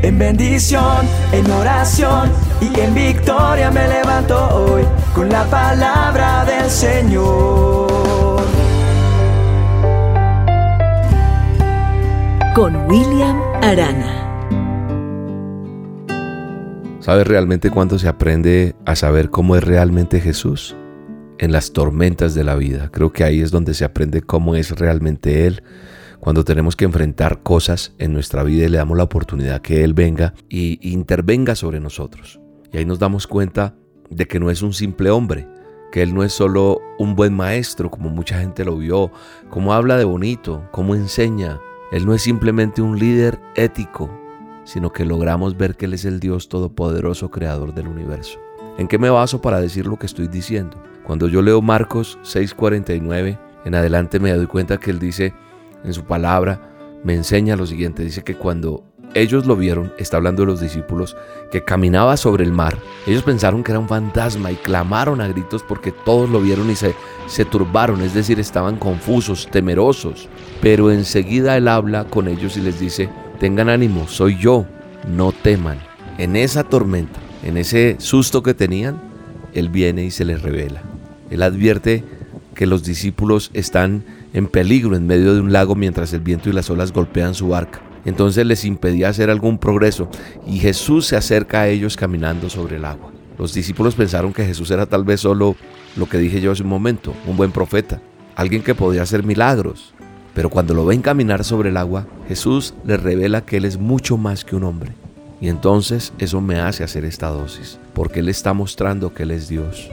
En bendición, en oración y en victoria me levanto hoy con la palabra del Señor. Con William Arana. ¿Sabes realmente cuándo se aprende a saber cómo es realmente Jesús? En las tormentas de la vida. Creo que ahí es donde se aprende cómo es realmente Él cuando tenemos que enfrentar cosas en nuestra vida y le damos la oportunidad que Él venga y intervenga sobre nosotros. Y ahí nos damos cuenta de que no es un simple hombre, que Él no es solo un buen maestro, como mucha gente lo vio, como habla de bonito, como enseña. Él no es simplemente un líder ético, sino que logramos ver que Él es el Dios todopoderoso, creador del universo. ¿En qué me baso para decir lo que estoy diciendo? Cuando yo leo Marcos 6:49, en adelante me doy cuenta que Él dice, en su palabra, me enseña lo siguiente. Dice que cuando ellos lo vieron, está hablando de los discípulos, que caminaba sobre el mar. Ellos pensaron que era un fantasma y clamaron a gritos porque todos lo vieron y se, se turbaron, es decir, estaban confusos, temerosos. Pero enseguida él habla con ellos y les dice, tengan ánimo, soy yo, no teman. En esa tormenta, en ese susto que tenían, él viene y se les revela. Él advierte que los discípulos están en peligro en medio de un lago mientras el viento y las olas golpean su barca. Entonces les impedía hacer algún progreso y Jesús se acerca a ellos caminando sobre el agua. Los discípulos pensaron que Jesús era tal vez solo lo que dije yo hace un momento, un buen profeta, alguien que podía hacer milagros. Pero cuando lo ven caminar sobre el agua, Jesús les revela que Él es mucho más que un hombre. Y entonces eso me hace hacer esta dosis, porque Él está mostrando que Él es Dios.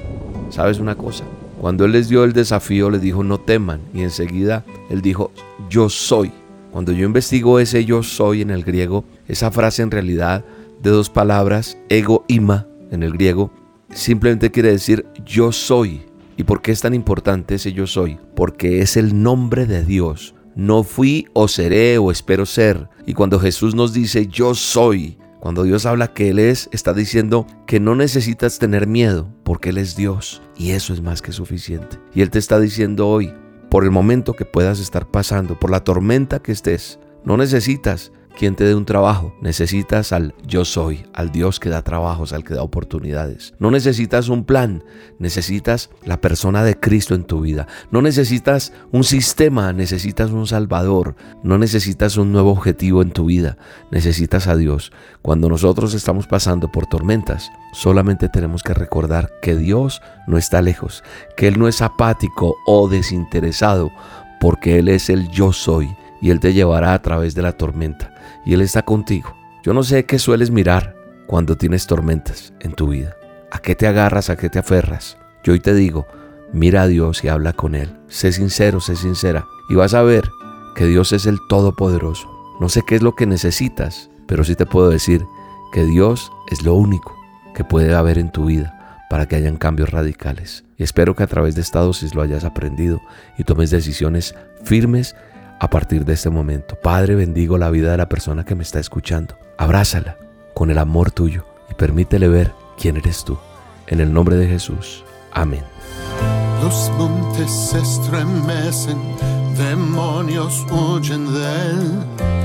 ¿Sabes una cosa? Cuando Él les dio el desafío, les dijo, no teman. Y enseguida Él dijo, yo soy. Cuando yo investigo ese yo soy en el griego, esa frase en realidad de dos palabras, ego ima en el griego, simplemente quiere decir yo soy. ¿Y por qué es tan importante ese yo soy? Porque es el nombre de Dios. No fui o seré o espero ser. Y cuando Jesús nos dice yo soy, cuando Dios habla que Él es, está diciendo que no necesitas tener miedo porque Él es Dios y eso es más que suficiente. Y Él te está diciendo hoy, por el momento que puedas estar pasando, por la tormenta que estés, no necesitas quien te dé un trabajo. Necesitas al yo soy, al Dios que da trabajos, al que da oportunidades. No necesitas un plan, necesitas la persona de Cristo en tu vida. No necesitas un sistema, necesitas un Salvador. No necesitas un nuevo objetivo en tu vida, necesitas a Dios. Cuando nosotros estamos pasando por tormentas, solamente tenemos que recordar que Dios no está lejos, que Él no es apático o desinteresado, porque Él es el yo soy y Él te llevará a través de la tormenta y Él está contigo. Yo no sé qué sueles mirar cuando tienes tormentas en tu vida. ¿A qué te agarras? ¿A qué te aferras? Yo hoy te digo, mira a Dios y habla con Él. Sé sincero, sé sincera. Y vas a ver que Dios es el Todopoderoso. No sé qué es lo que necesitas, pero sí te puedo decir que Dios es lo único que puede haber en tu vida para que hayan cambios radicales. Y espero que a través de esta dosis lo hayas aprendido y tomes decisiones firmes a partir de este momento. Padre, bendigo la vida de la persona que me está escuchando. Abrázala con el amor tuyo y permítele ver quién eres tú. En el nombre de Jesús. Amén. Los montes se estremecen, demonios huyen de él.